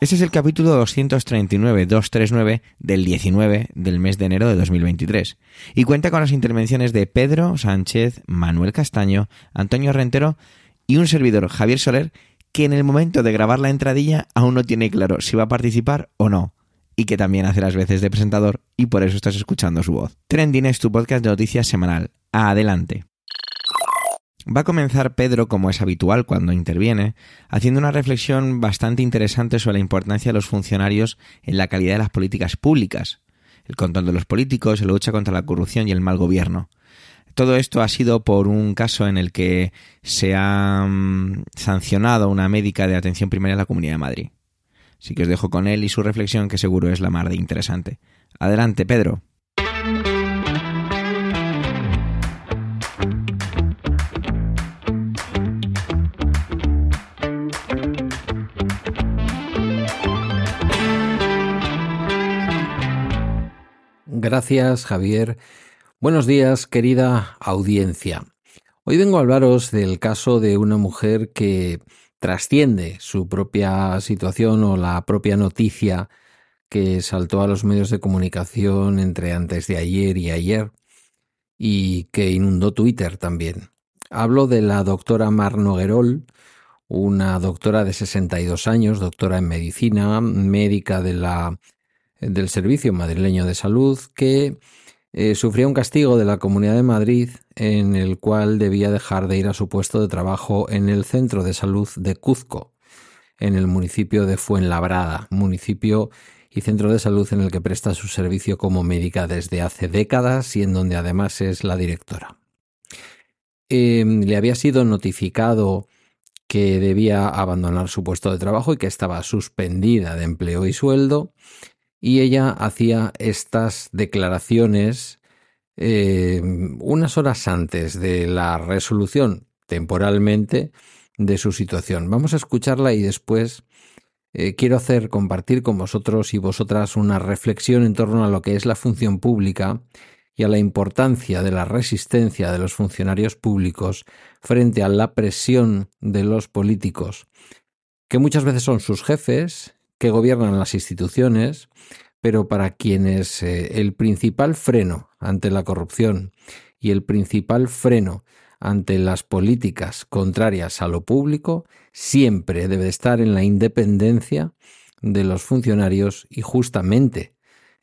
Este es el capítulo 239-239 del 19 del mes de enero de 2023 y cuenta con las intervenciones de Pedro Sánchez, Manuel Castaño, Antonio Rentero y un servidor, Javier Soler, que en el momento de grabar la entradilla aún no tiene claro si va a participar o no y que también hace las veces de presentador y por eso estás escuchando su voz. Trending es tu podcast de noticias semanal. Adelante. Va a comenzar Pedro, como es habitual cuando interviene, haciendo una reflexión bastante interesante sobre la importancia de los funcionarios en la calidad de las políticas públicas, el control de los políticos, la lucha contra la corrupción y el mal gobierno. Todo esto ha sido por un caso en el que se ha mm, sancionado una médica de atención primaria en la Comunidad de Madrid. Así que os dejo con él y su reflexión, que seguro es la más de interesante. Adelante, Pedro. Gracias, Javier. Buenos días, querida audiencia. Hoy vengo a hablaros del caso de una mujer que trasciende su propia situación o la propia noticia que saltó a los medios de comunicación entre antes de ayer y ayer y que inundó Twitter también. Hablo de la doctora Mar Noguerol, una doctora de 62 años, doctora en medicina, médica de la del Servicio Madrileño de Salud que eh, sufría un castigo de la Comunidad de Madrid en el cual debía dejar de ir a su puesto de trabajo en el Centro de Salud de Cuzco, en el municipio de Fuenlabrada, municipio y centro de salud en el que presta su servicio como médica desde hace décadas y en donde además es la directora. Em, le había sido notificado que debía abandonar su puesto de trabajo y que estaba suspendida de empleo y sueldo y ella hacía estas declaraciones eh, unas horas antes de la resolución temporalmente de su situación. Vamos a escucharla y después eh, quiero hacer compartir con vosotros y vosotras una reflexión en torno a lo que es la función pública y a la importancia de la resistencia de los funcionarios públicos frente a la presión de los políticos, que muchas veces son sus jefes que gobiernan las instituciones, pero para quienes eh, el principal freno ante la corrupción y el principal freno ante las políticas contrarias a lo público siempre debe estar en la independencia de los funcionarios y justamente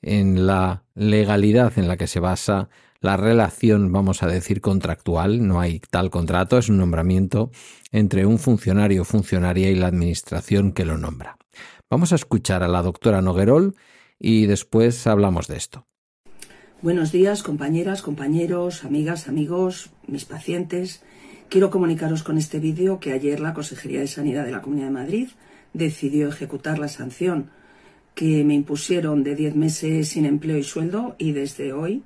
en la legalidad en la que se basa la relación, vamos a decir, contractual, no hay tal contrato, es un nombramiento entre un funcionario o funcionaria y la administración que lo nombra. Vamos a escuchar a la doctora Noguerol y después hablamos de esto. Buenos días, compañeras, compañeros, amigas, amigos, mis pacientes. Quiero comunicaros con este vídeo que ayer la Consejería de Sanidad de la Comunidad de Madrid decidió ejecutar la sanción que me impusieron de 10 meses sin empleo y sueldo y desde hoy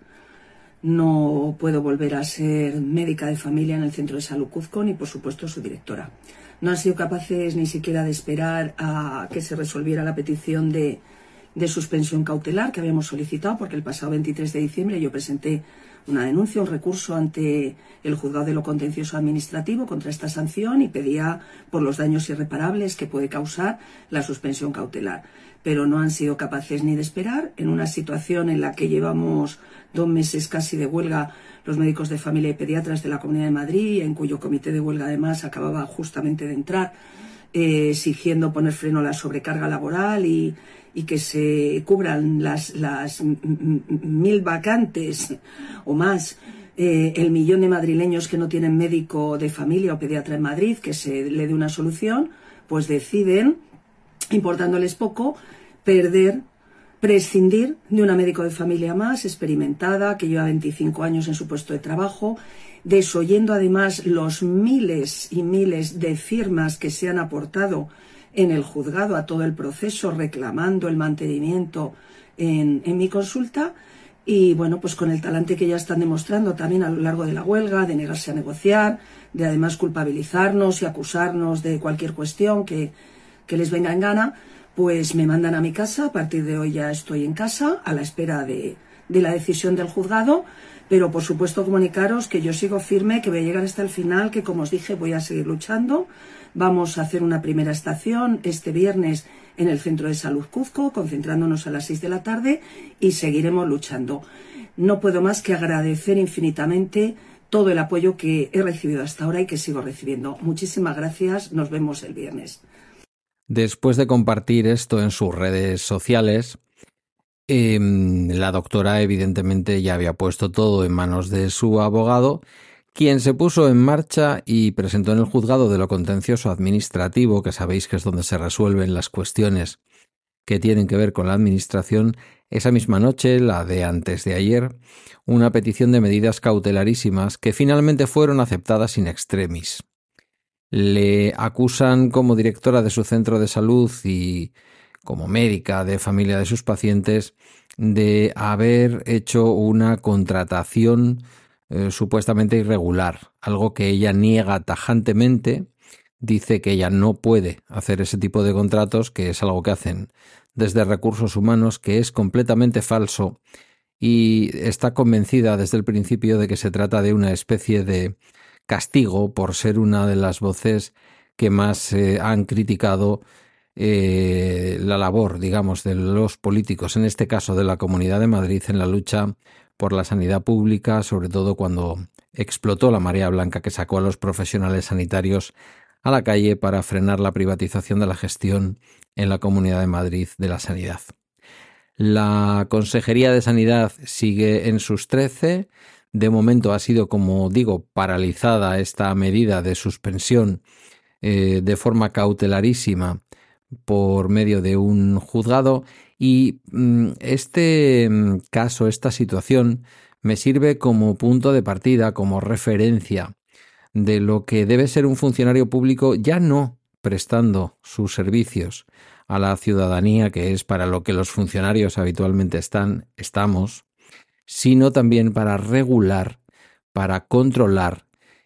no puedo volver a ser médica de familia en el Centro de Salud Cuzco ni por supuesto su directora no han sido capaces ni siquiera de esperar a que se resolviera la petición de, suspensión cautelar que habíamos solicitado, porque el pasado 23 de diciembre yo presenté una denuncia, un recurso ante el juzgado de lo contencioso administrativo contra esta sanción y pedía por los daños irreparables que puede causar la suspensión cautelar. Pero no han sido capaces ni de esperar en una situación en la que llevamos dos meses casi de huelga los médicos de familia y pediatras de la Comunidad de Madrid, en cuyo comité de huelga además acababa justamente de entrar, eh, exigiendo poner freno a la sobrecarga laboral y, que se cubran las, las mil vacantes o más eh, el millón de madrileños que no tienen médico de familia o pediatra en Madrid, que se le dé una solución, pues deciden, importándoles poco, perder prescindir de una médico de familia más experimentada, que lleva 25 años en su puesto de trabajo, desoyendo además los miles y miles de firmas que se han aportado en el juzgado a todo el proceso, reclamando el mantenimiento en, mi consulta, y bueno, pues con el talante que ya están demostrando también a lo largo de la huelga, de negarse a negociar, de además culpabilizarnos y acusarnos de cualquier cuestión que, que les venga en gana, pues me mandan a mi casa, a partir de hoy ya estoy en casa, a la espera de, de la decisión del juzgado, pero por supuesto comunicaros que yo sigo firme, que voy a llegar hasta el final, que como os dije voy a seguir luchando. Vamos a hacer una primera estación este viernes en el Centro de Salud Cuzco, concentrándonos a las seis de la tarde y seguiremos luchando. No puedo más que agradecer infinitamente todo el apoyo que he recibido hasta ahora y que sigo recibiendo. Muchísimas gracias. Nos vemos el viernes. Después de compartir esto en sus redes sociales, Em, la doctora evidentemente ya había puesto todo en manos de su abogado, quien se puso en marcha y presentó en el juzgado de lo contencioso administrativo, que sabéis que es donde se resuelven las cuestiones que tienen que ver con la administración, esa misma noche, la de antes de ayer, una petición de medidas cautelarísimas que finalmente fueron aceptadas in extremis. Le acusan como directora de su centro de salud y como médica de familia de sus pacientes, de haber hecho una contratación eh, supuestamente irregular, algo que ella niega tajantemente, dice que ella no puede hacer ese tipo de contratos, que es algo que hacen desde recursos humanos, que es completamente falso y está convencida desde el principio de que se trata de una especie de castigo por ser una de las voces que más eh, han criticado eh, la labor, digamos, de los políticos, en este caso de la Comunidad de Madrid, en la lucha por la sanidad pública, sobre todo cuando explotó la marea blanca que sacó a los profesionales sanitarios a la calle para frenar la privatización de la gestión en la Comunidad de Madrid de la sanidad. La Consejería de Sanidad sigue en sus trece. De momento ha sido, como digo, paralizada esta medida de suspensión eh, de forma cautelarísima por medio de un juzgado y mm, este mm, caso, esta situación, me sirve como punto de partida, como referencia de lo que debe ser un funcionario público ya no prestando sus servicios a la ciudadanía, que es para lo que los funcionarios habitualmente están, estamos, sino también para regular, para controlar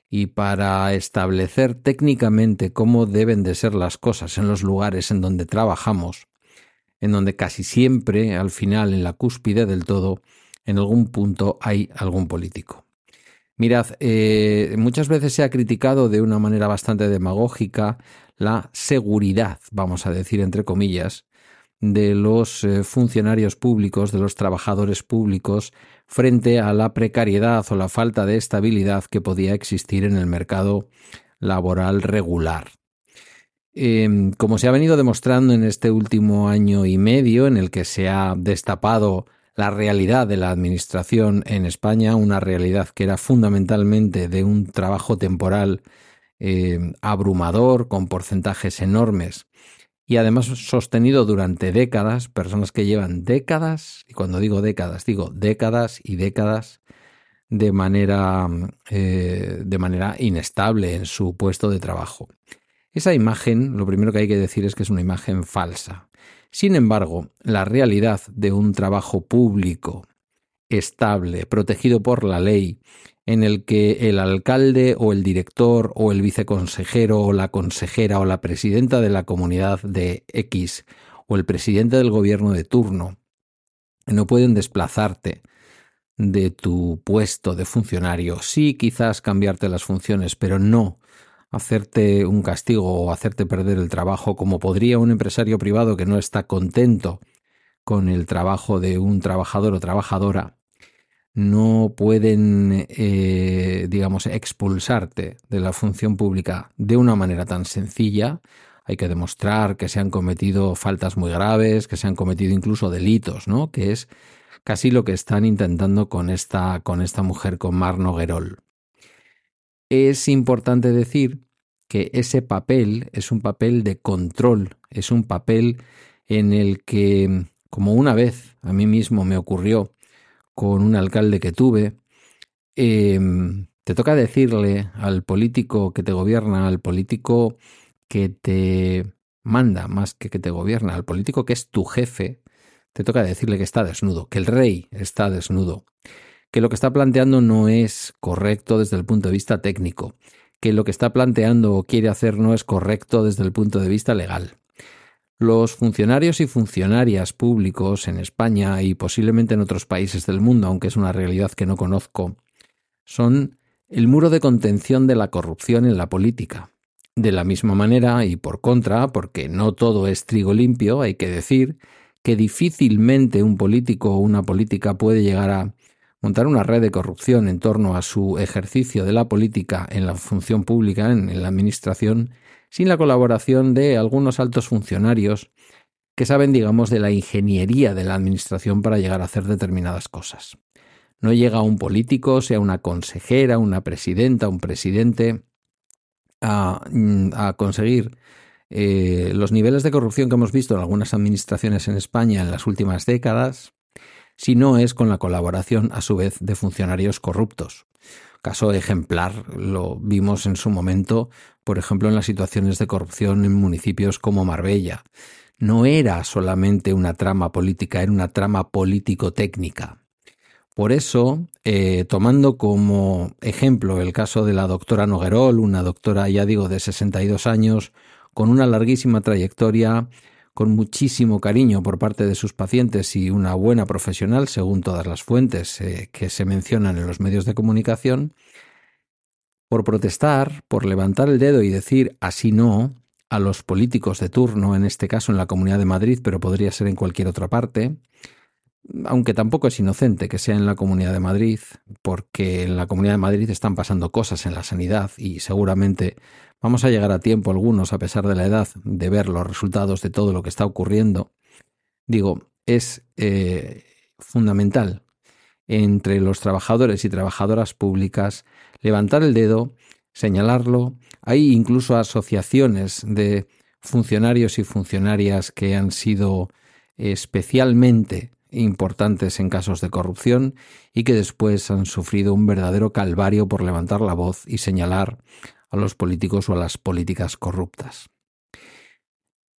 y para establecer técnicamente cómo deben de ser las cosas en los lugares en donde trabajamos, en donde casi siempre, al final, en la cúspide del todo, en algún punto hay algún político. Mirad, eh, muchas veces se ha criticado de una manera bastante demagógica la seguridad, vamos a decir entre comillas, de los eh, funcionarios públicos, de los trabajadores públicos, frente a la precariedad o la falta de estabilidad que podía existir en el mercado laboral regular. Em, como se ha venido demostrando en este último año y medio, en el que se ha destapado la realidad de la administración en España, una realidad que era fundamentalmente de un trabajo temporal em, abrumador, con porcentajes enormes, y además sostenido durante décadas, personas que llevan décadas, y cuando digo décadas, digo décadas y décadas, de manera, eh, de manera inestable en su puesto de trabajo. Esa imagen, lo primero que hay que decir es que es una imagen falsa. Sin embargo, la realidad de un trabajo público, estable, protegido por la ley, en el que el alcalde o el director o el viceconsejero o la consejera o la presidenta de la comunidad de X o el presidente del gobierno de turno no pueden desplazarte de tu puesto de funcionario. Sí, quizás cambiarte las funciones, pero no hacerte un castigo o hacerte perder el trabajo como podría un empresario privado que no está contento con el trabajo de un trabajador o trabajadora no pueden, eh, digamos, expulsarte de la función pública de una manera tan sencilla. Hay que demostrar que se han cometido faltas muy graves, que se han cometido incluso delitos, ¿no? Que es casi lo que están intentando con esta, con esta mujer, con Mar Noguerol. Es importante decir que ese papel es un papel de control, es un papel en el que, como una vez a mí mismo me ocurrió, con un alcalde que tuve, em, te toca decirle al político que te gobierna, al político que te manda más que que te gobierna, al político que es tu jefe, te toca decirle que está desnudo, que el rey está desnudo, que lo que está planteando no es correcto desde el punto de vista técnico, que lo que está planteando o quiere hacer no es correcto desde el punto de vista legal. Los funcionarios y funcionarias públicos en España y posiblemente en otros países del mundo, aunque es una realidad que no conozco, son el muro de contención de la corrupción en la política. De la misma manera, y por contra, porque no todo es trigo limpio, hay que decir que difícilmente un político o una política puede llegar a montar una red de corrupción en torno a su ejercicio de la política en la función pública, en, la administración, sin la colaboración de algunos altos funcionarios que saben, digamos, de la ingeniería de la administración para llegar a hacer determinadas cosas. No llega un político, sea una consejera, una presidenta, un presidente, a, mm, conseguir eh, los niveles de corrupción que hemos visto en algunas administraciones en España en las últimas décadas, si no es con la colaboración, a su vez, de funcionarios corruptos. Caso ejemplar lo vimos en su momento, por ejemplo, en las situaciones de corrupción en municipios como Marbella. No era solamente una trama política, era una trama político-técnica. Por eso, eh, tomando como ejemplo el caso de la doctora Noguerol, una doctora, ya digo, de 62 años, con una larguísima trayectoria, con muchísimo cariño por parte de sus pacientes y una buena profesional, según todas las fuentes eh, que se mencionan en los medios de comunicación, por protestar, por levantar el dedo y decir así no a los políticos de turno, en este caso en la Comunidad de Madrid, pero podría ser en cualquier otra parte, aunque tampoco es inocente que sea en la Comunidad de Madrid, porque en la Comunidad de Madrid están pasando cosas en la sanidad y seguramente vamos a llegar a tiempo algunos, a pesar de la edad, de ver los resultados de todo lo que está ocurriendo. Digo, es eh, fundamental entre los trabajadores y trabajadoras públicas levantar el dedo, señalarlo. Hay incluso asociaciones de funcionarios y funcionarias que han sido especialmente importantes en casos de corrupción y que después han sufrido un verdadero calvario por levantar la voz y señalar a los políticos o a las políticas corruptas.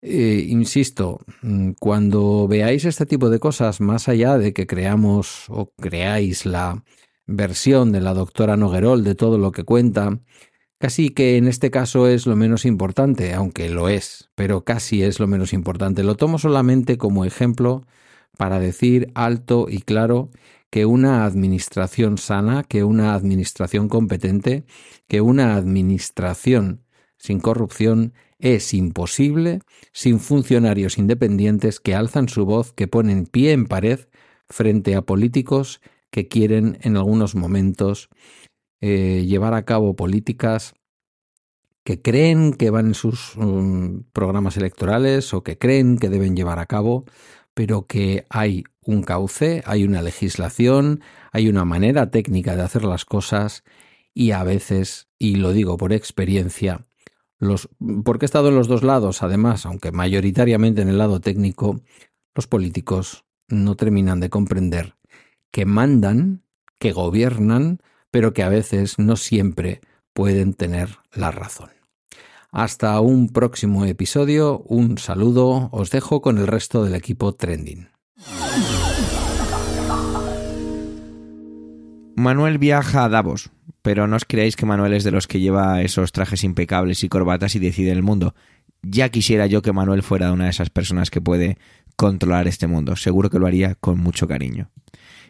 Eh, insisto, mm, cuando veáis este tipo de cosas, más allá de que creamos o creáis la versión de la doctora Noguerol de todo lo que cuenta, casi que en este caso es lo menos importante, aunque lo es, pero casi es lo menos importante. Lo tomo solamente como ejemplo para decir alto y claro que una administración sana, que una administración competente, que una administración sin corrupción es imposible sin funcionarios independientes que alzan su voz, que ponen pie en pared frente a políticos que quieren en algunos momentos eh, llevar a cabo políticas que creen que van en sus um, programas electorales o que creen que deben llevar a cabo, pero que hay un cauce, hay una legislación, hay una manera técnica de hacer las cosas y a veces, y lo digo por experiencia, los, porque he estado en los dos lados, además, aunque mayoritariamente en el lado técnico, los políticos no terminan de comprender que mandan, que gobiernan, pero que a veces no siempre pueden tener la razón. Hasta un próximo episodio, un saludo, os dejo con el resto del equipo Trending. Manuel viaja a Davos, pero no os creáis que Manuel es de los que lleva esos trajes impecables y corbatas y decide el mundo. Ya quisiera yo que Manuel fuera una de esas personas que puede controlar este mundo. Seguro que lo haría con mucho cariño.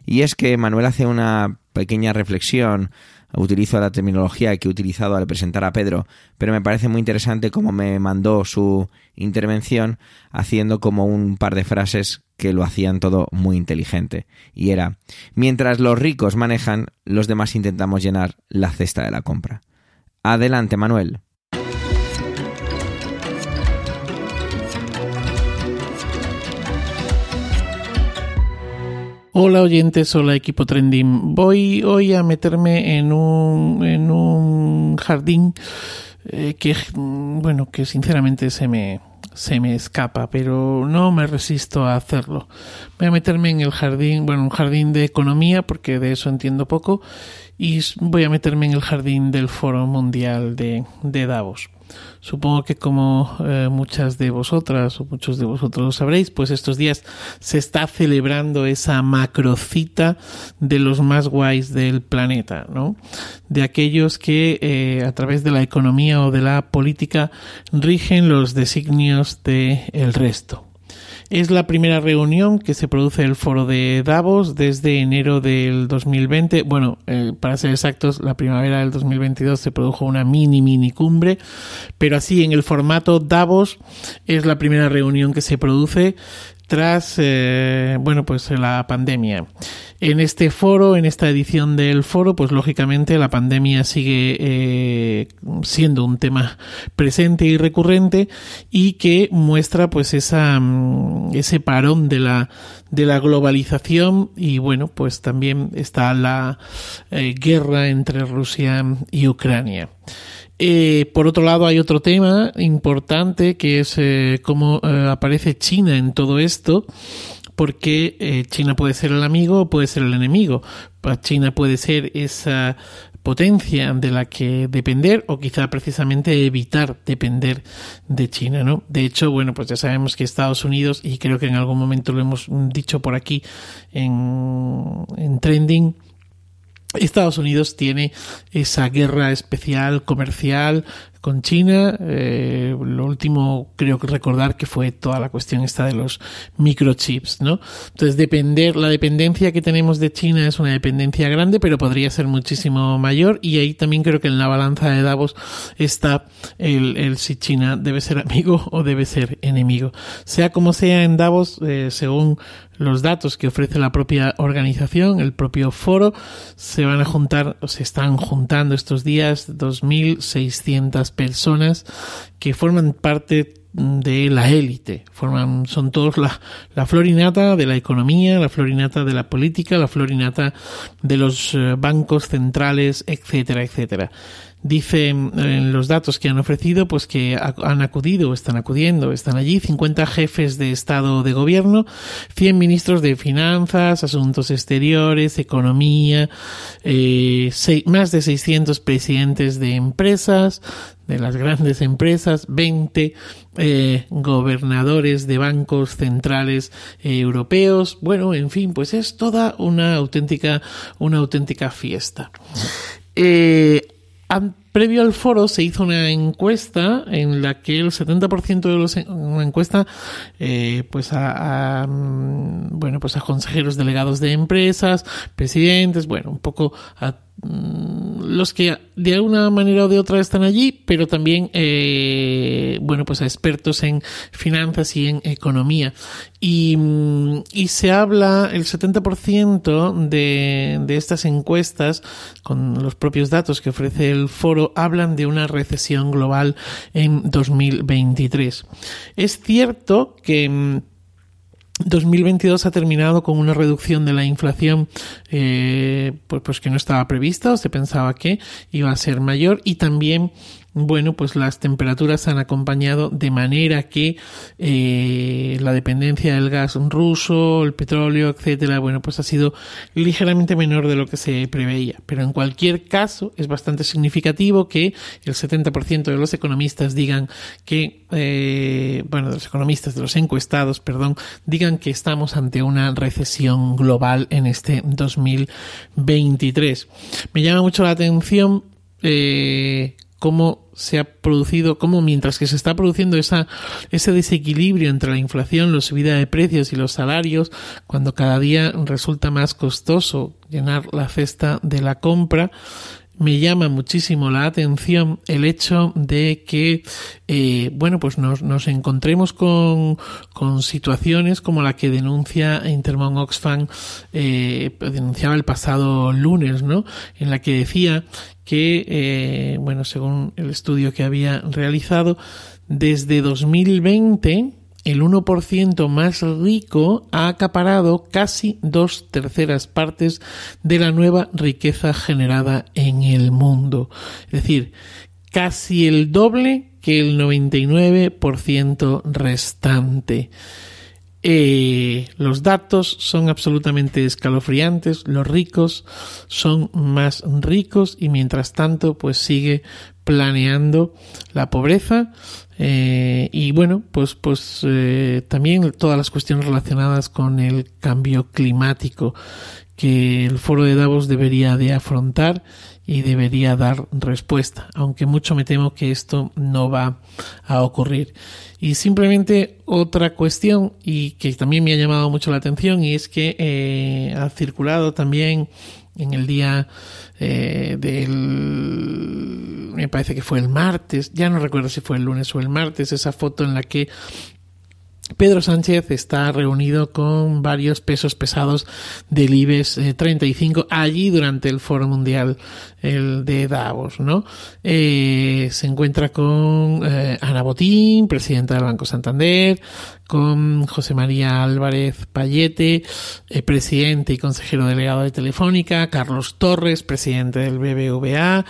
Y es que Manuel hace una pequeña reflexión utilizo la terminología que he utilizado al presentar a Pedro, pero me parece muy interesante cómo me mandó su intervención haciendo como un par de frases que lo hacían todo muy inteligente. Y era, mientras los ricos manejan, los demás intentamos llenar la cesta de la compra. Adelante, Manuel. Hola oyentes, hola equipo trending. Voy hoy a meterme en un, en un jardín eh, que, bueno, que sinceramente se me, se me escapa, pero no me resisto a hacerlo. Voy a meterme en el jardín, bueno, un jardín de economía, porque de eso entiendo poco, y voy a meterme en el jardín del Foro Mundial de, de Davos. Supongo que como eh, muchas de vosotras o muchos de vosotros lo sabréis, pues estos días se está celebrando esa macrocita de los más guays del planeta, ¿no? De aquellos que eh, a través de la economía o de la política rigen los designios del el resto. Es la primera reunión que se produce el foro de Davos desde enero del 2020. Bueno, eh, para ser exactos, la primavera del 2022 se produjo una mini, mini cumbre, pero así en el formato Davos es la primera reunión que se produce tras eh, bueno pues la pandemia. En este foro en esta edición del foro pues lógicamente la pandemia sigue eh, siendo un tema presente y recurrente y que muestra pues esa mm, ese parón de la de la globalización y bueno pues también está la eh, guerra entre Rusia y Ucrania eh, por otro lado, hay otro tema importante que es eh, cómo eh, aparece China en todo esto, porque China puede ser el amigo o puede ser el enemigo. China puede ser esa potencia de la que depender o quizá precisamente evitar depender de China, ¿no? De hecho, bueno, pues ya sabemos que Estados Unidos, y creo que en algún momento lo hemos dicho por aquí en, en Trending, Estados Unidos tiene esa guerra especial comercial con China. Eh, lo último creo que recordar que fue toda la cuestión esta de los microchips, ¿no? Entonces depender, la dependencia que tenemos de China es una dependencia grande, pero podría ser muchísimo mayor y ahí también creo que en la balanza de Davos está el, si China debe ser amigo o debe ser enemigo. Sea como sea en Davos, eh, según los datos que ofrece la propia organización, el propio foro, se van a juntar, o se están juntando estos días 2.600 personas que forman parte de la élite, forman, son todos la, la florinata de la economía, la florinata de la política, la florinata de los eh, bancos centrales, etcétera, etcétera. Dicen en los datos que han ofrecido, pues que han acudido, están acudiendo, están allí 50 jefes de Estado de Gobierno, 100 ministros de Finanzas, Asuntos Exteriores, Economía, eh, más de 600 presidentes de empresas, de las grandes empresas, 20 eh, gobernadores de bancos centrales eh, europeos. Bueno, en fin, pues es toda una auténtica, una auténtica fiesta. I'm previo al foro se hizo una encuesta en la que el 70% de los una encuesta eh, pues a, mm, bueno pues a consejeros delegados de empresas presidentes bueno un poco a Mm, los que de alguna manera o de otra están allí, pero también, eh, bueno, pues a expertos en finanzas y en economía. Y, mm, y se habla, el 70% de, de estas encuestas, con los propios datos que ofrece el foro, hablan de una recesión global en 2023. Es cierto que mm, 2022 ha terminado con una reducción de la inflación eh, pues, pues que no estaba prevista o se pensaba que iba a ser mayor y también bueno, pues las temperaturas han acompañado de manera que eh, la dependencia del gas ruso, el petróleo, etcétera, bueno, pues ha sido ligeramente menor de lo que se preveía. Pero en cualquier caso es bastante significativo que el 70% de los economistas digan que, eh, bueno, de los economistas, de los encuestados, perdón, digan que estamos ante una recesión global en este 2023. Me llama mucho la atención eh, cómo se ha producido, cómo mientras que se está produciendo esa, ese desequilibrio entre la inflación, la subida de precios y los salarios, cuando cada día resulta más costoso llenar la cesta de la compra, me llama muchísimo la atención el hecho de que, eh, bueno, pues nos, nos encontremos con, con, situaciones como la que denuncia Intermon Oxfam, eh, denunciaba el pasado lunes, ¿no? En la que decía que, eh, bueno, según el estudio que había realizado, desde 2020, el 1% más rico ha acaparado casi dos terceras partes de la nueva riqueza generada en el mundo. Es decir, casi el doble que el 99% restante. Eh, los datos son absolutamente escalofriantes, los ricos son más ricos y mientras tanto pues sigue planeando la pobreza. Eh, y bueno pues pues eh, también todas las cuestiones relacionadas con el cambio climático que el foro de Davos debería de afrontar y debería dar respuesta, aunque mucho me temo que esto no va a ocurrir. Y simplemente otra cuestión y que también me ha llamado mucho la atención y es que eh, ha circulado también en el día eh, del me parece que fue el martes ya no recuerdo si fue el lunes o el martes esa foto en la que Pedro Sánchez está reunido con varios pesos pesados del IBEX 35 eh, allí durante el Foro Mundial el de Davos, ¿no? Eh, se encuentra con eh, Ana Botín, presidenta del Banco Santander, con José María Álvarez Payete, presidente y consejero delegado de Telefónica, Carlos Torres, presidente del BBVA,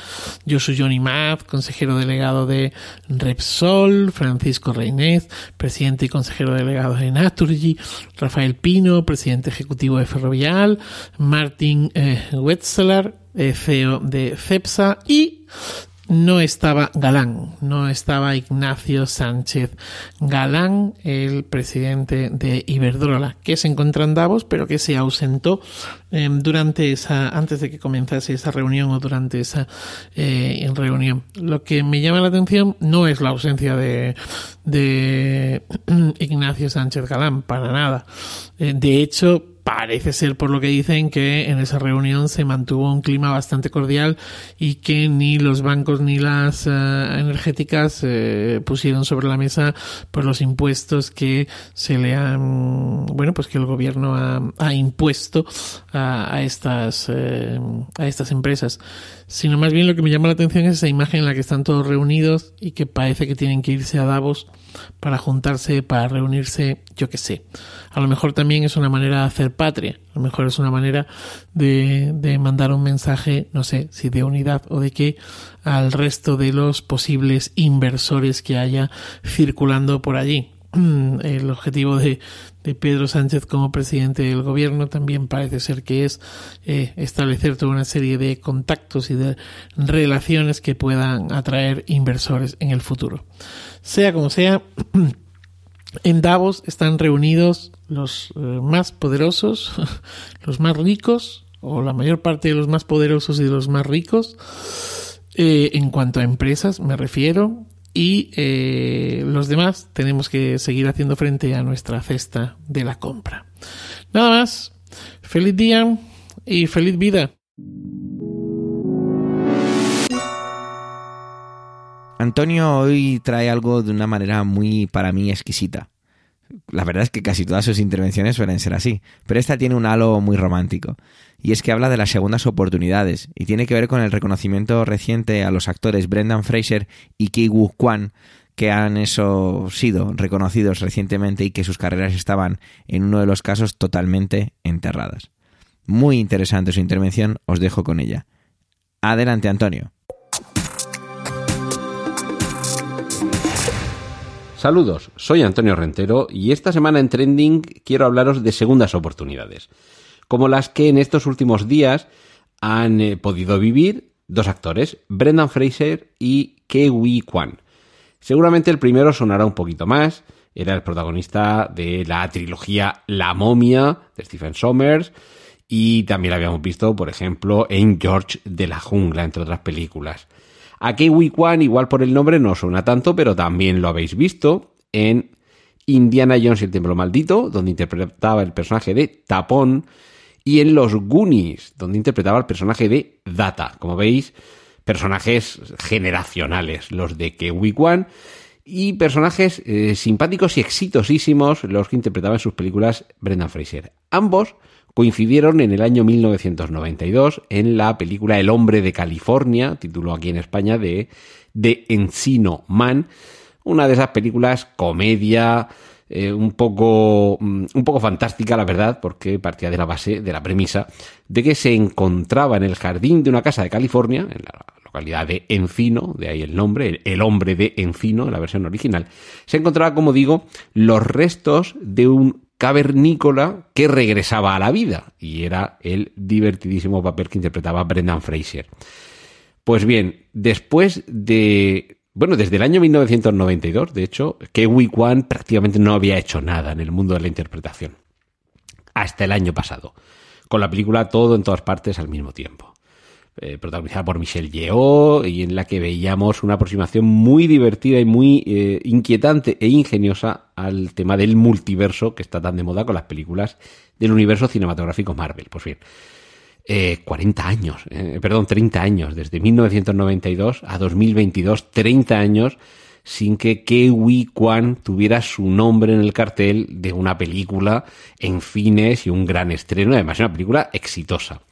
Josu Johnny Math, consejero delegado de Repsol, Francisco Reinez, presidente y consejero delegado de Naturgy, Rafael Pino, presidente ejecutivo de Ferrovial, Martin eh, eh, CEO de CEPSA y no estaba Galán, no estaba Ignacio Sánchez Galán, el presidente de Iberdrola, que se encuentra en Davos, pero que se ausentó em, durante esa, antes de que comenzase esa reunión o durante esa eh, reunión. Lo que me llama la atención no es la ausencia de, de Ignacio Sánchez Galán, para nada. Eh, de hecho, parece ser por lo que dicen que en esa reunión se mantuvo un clima bastante cordial y que ni los bancos ni las eh, energéticas eh, pusieron sobre la mesa pues los impuestos que se le han bueno pues que el gobierno ha, impuesto a, estas eh, a estas empresas sino más bien lo que me llama la atención es esa imagen en la que están todos reunidos y que parece que tienen que irse a Davos para juntarse, para reunirse, yo qué sé. A lo mejor también es una manera de hacer patria, a lo mejor es una manera de, mandar un mensaje, no sé, si de unidad o de qué, al resto de los posibles inversores que haya circulando por allí. El objetivo de, de Pedro Sánchez como presidente del gobierno también parece ser que es eh, establecer toda una serie de contactos y de relaciones que puedan atraer inversores en el futuro. Sea como sea, en Davos están reunidos los eh, más poderosos, los más ricos, o la mayor parte de los más poderosos y de los más ricos, eh, en cuanto a empresas me refiero, y eh, los demás tenemos que seguir haciendo frente a nuestra cesta de la compra. Nada más, feliz día y feliz vida. Antonio hoy trae algo de una manera muy, para mí, exquisita. La verdad es que casi todas sus intervenciones suelen ser así, pero esta tiene un halo muy romántico, y es que habla de las segundas oportunidades, y tiene que ver con el reconocimiento reciente a los actores Brendan Fraser y Ki Woo Kwan, que han eso sido reconocidos recientemente y que sus carreras estaban, en uno de los casos, totalmente enterradas. Muy interesante su intervención, os dejo con ella. Adelante, Antonio. Saludos, soy Antonio Rentero y esta semana en Trending quiero hablaros de segundas oportunidades, como las que en estos últimos días han eh, podido vivir dos actores, Brendan Fraser y Ke-Wee Kwan. Seguramente el primero sonará un poquito más, era el protagonista de la trilogía La momia de Stephen Sommers y también lo habíamos visto, por ejemplo, en George de la jungla, entre otras películas. A Kiwi Kwan, igual por el nombre, no suena tanto, pero también lo habéis visto en Indiana Jones y el Templo Maldito, donde interpretaba el personaje de Tapón, y en Los Goonies, donde interpretaba el personaje de Data. Como veis, personajes generacionales, los de Kiwi Kwan, y personajes eh, simpáticos y exitosísimos, los que interpretaba en sus películas Brendan Fraser. Ambos coincidieron en el año 1992 en la película El hombre de California, título aquí en España de, de Encino Man, una de esas películas comedia, eh, un, poco, mm, un poco fantástica, la verdad, porque partía de la base, de la premisa, de que se encontraba en el jardín de una casa de California, en la localidad de Encino, de ahí el nombre, el hombre de Encino, en la versión original, se encontraba, como digo, los restos de un cavernícola que regresaba a la vida y era el divertidísimo papel que interpretaba Brendan Fraser. Pues bien, después de bueno, desde el año 1992, de hecho, que Kwan prácticamente no había hecho nada en el mundo de la interpretación. Hasta el año pasado. Con la película Todo en todas partes al mismo tiempo. Eh, protagonizada por Michelle Yeoh y en la que veíamos una aproximación muy divertida y muy eh, inquietante e ingeniosa al tema del multiverso que está tan de moda con las películas del universo cinematográfico Marvel. Pues bien, 40 eh, años, perdón, 30 años, desde 1992 a 2022, 30 años sin que Kewi Kwan tuviera su nombre en el cartel de una película en fines y un gran estreno, además una película exitosa.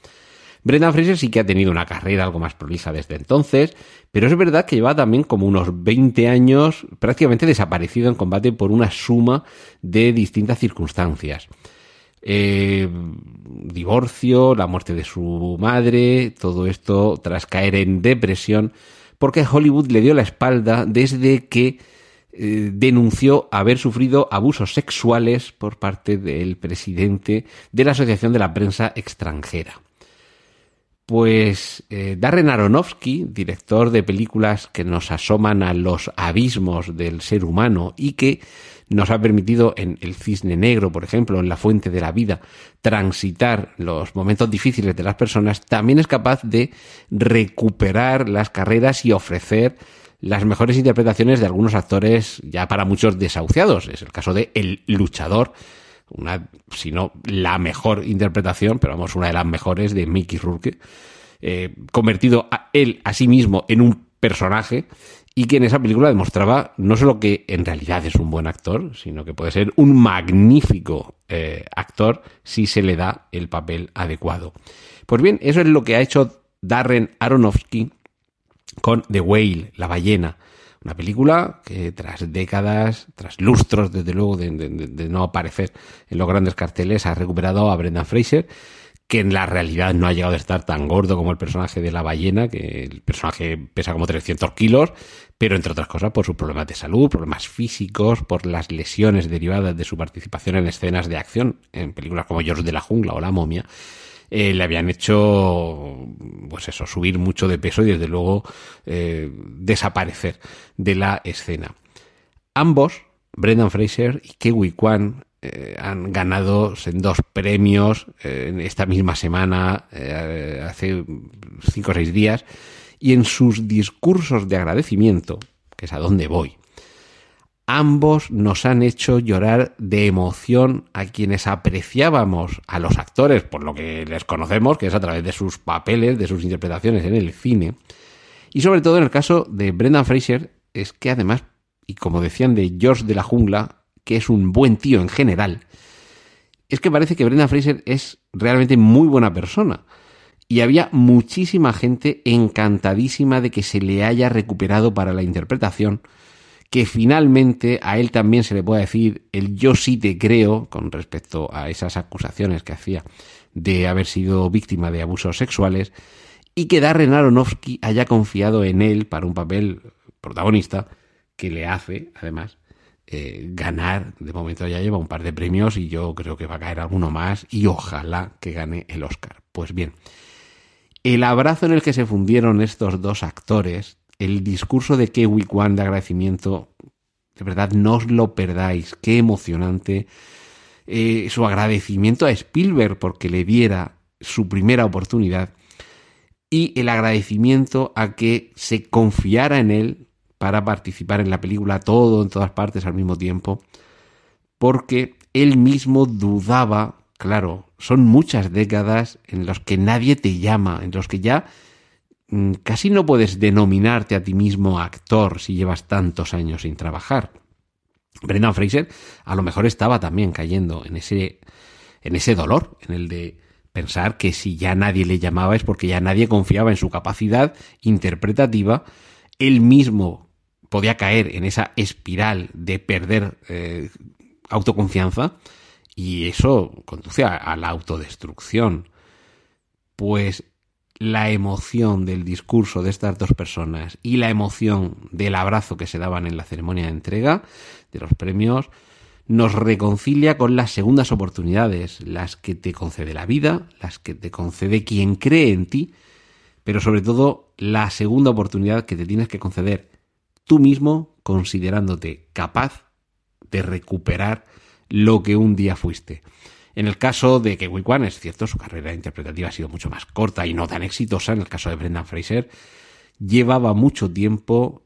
Brendan Fraser sí que ha tenido una carrera algo más prolija desde entonces, pero es verdad que lleva también como unos 20 años prácticamente desaparecido en combate por una suma de distintas circunstancias. Eh, divorcio, la muerte de su madre, todo esto tras caer en depresión, porque Hollywood le dio la espalda desde que eh, denunció haber sufrido abusos sexuales por parte del presidente de la Asociación de la Prensa Extranjera. Pues eh, Darren Aronofsky, director de películas que nos asoman a los abismos del ser humano y que nos ha permitido en El Cisne Negro, por ejemplo, en La Fuente de la Vida, transitar los momentos difíciles de las personas, también es capaz de recuperar las carreras y ofrecer las mejores interpretaciones de algunos actores ya para muchos desahuciados. Es el caso de El Luchador, una, si no la mejor interpretación, pero vamos, una de las mejores de Mickey Rourke, eh, convertido a él a sí mismo en un personaje y que en esa película demostraba no solo que en realidad es un buen actor, sino que puede ser un magnífico eh, actor si se le da el papel adecuado. Pues bien, eso es lo que ha hecho Darren Aronofsky con The Whale, la ballena, una película que tras décadas, tras lustros, desde luego, de, no aparecer en los grandes carteles, ha recuperado a Brendan Fraser, que en la realidad no ha llegado a estar tan gordo como el personaje de la ballena, que el personaje pesa como 300 kilos, pero entre otras cosas por sus problemas de salud, problemas físicos, por las lesiones derivadas de su participación en escenas de acción, en películas como George de la Jungla o La Momia, eh, le habían hecho, pues eso, subir mucho de peso y desde luego eh, desaparecer de la escena. Ambos, Brendan Fraser y Kiwi Kwan, eh, han ganado en dos premios en esta misma semana, hace cinco o seis días, y en sus discursos de agradecimiento, que es a donde voy, ambos nos han hecho llorar de emoción a quienes apreciábamos a los actores por lo que les conocemos, que es a través de sus papeles, de sus interpretaciones en el cine. Y sobre todo en el caso de Brendan Fraser, es que además, y como decían de George de la Jungla, que es un buen tío en general, es que parece que Brendan Fraser es realmente muy buena persona. Y había muchísima gente encantadísima de que se le haya recuperado para la interpretación que finalmente a él también se le pueda decir el yo sí te creo con respecto a esas acusaciones que hacía de haber sido víctima de abusos sexuales y que Darren Aronofsky haya confiado en él para un papel protagonista que le hace, además, eh, ganar. De momento ya lleva un par de premios y yo creo que va a caer alguno más y ojalá que gane el Oscar. Pues bien, el abrazo en el que se fundieron estos dos actores el discurso de Kiwi Kwan de agradecimiento, de verdad, no os lo perdáis. Qué emocionante. Eh, su agradecimiento a Spielberg porque le diera su primera oportunidad y el agradecimiento a que se confiara en él para participar en la película todo en todas partes al mismo tiempo, porque él mismo dudaba, claro, son muchas décadas en las que nadie te llama, en los que ya casi no puedes denominarte a ti mismo actor si llevas tantos años sin trabajar. Brendan Fraser a lo mejor estaba también cayendo en ese, en ese dolor, en el de pensar que si ya nadie le llamaba es porque ya nadie confiaba en su capacidad interpretativa, él mismo podía caer en esa espiral de perder eh, autoconfianza y eso conduce a la autodestrucción. Pues la emoción del discurso de estas dos personas y la emoción del abrazo que se daban en la ceremonia de entrega de los premios nos reconcilia con las segundas oportunidades, las que te concede la vida, las que te concede quien cree en ti, pero sobre todo la segunda oportunidad que te tienes que conceder tú mismo considerándote capaz de recuperar lo que un día fuiste. En el caso de que Kwan, es cierto, su carrera interpretativa ha sido mucho más corta y no tan exitosa. En el caso de Brendan Fraser, llevaba mucho tiempo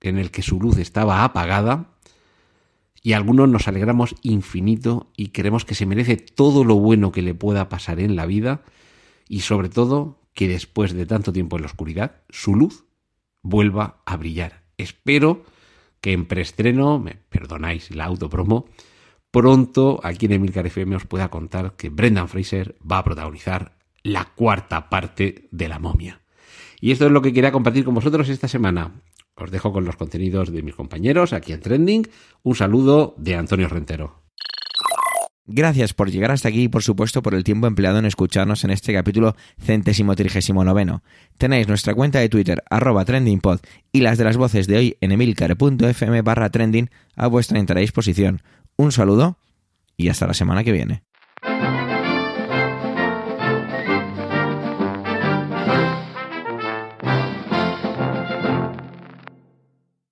en el que su luz estaba apagada y algunos nos alegramos infinito y creemos que se merece todo lo bueno que le pueda pasar en la vida y sobre todo que después de tanto tiempo en la oscuridad, su luz vuelva a brillar. Espero que en preestreno, me perdonáis la autopromo, pronto aquí en Emilcar FM os pueda contar que Brendan Fraser va a protagonizar la cuarta parte de La momia. Y esto es lo que quería compartir con vosotros esta semana. Os dejo con los contenidos de mis compañeros aquí en Trending. Un saludo de Antonio Rentero. Gracias por llegar hasta aquí y por supuesto por el tiempo empleado en escucharnos en este capítulo centésimo trigésimo noveno. Tenéis nuestra cuenta de Twitter arroba trendingpod y las de las voces de hoy en emilcar.fm barra trending a vuestra entera disposición. Un saludo y hasta la semana que viene.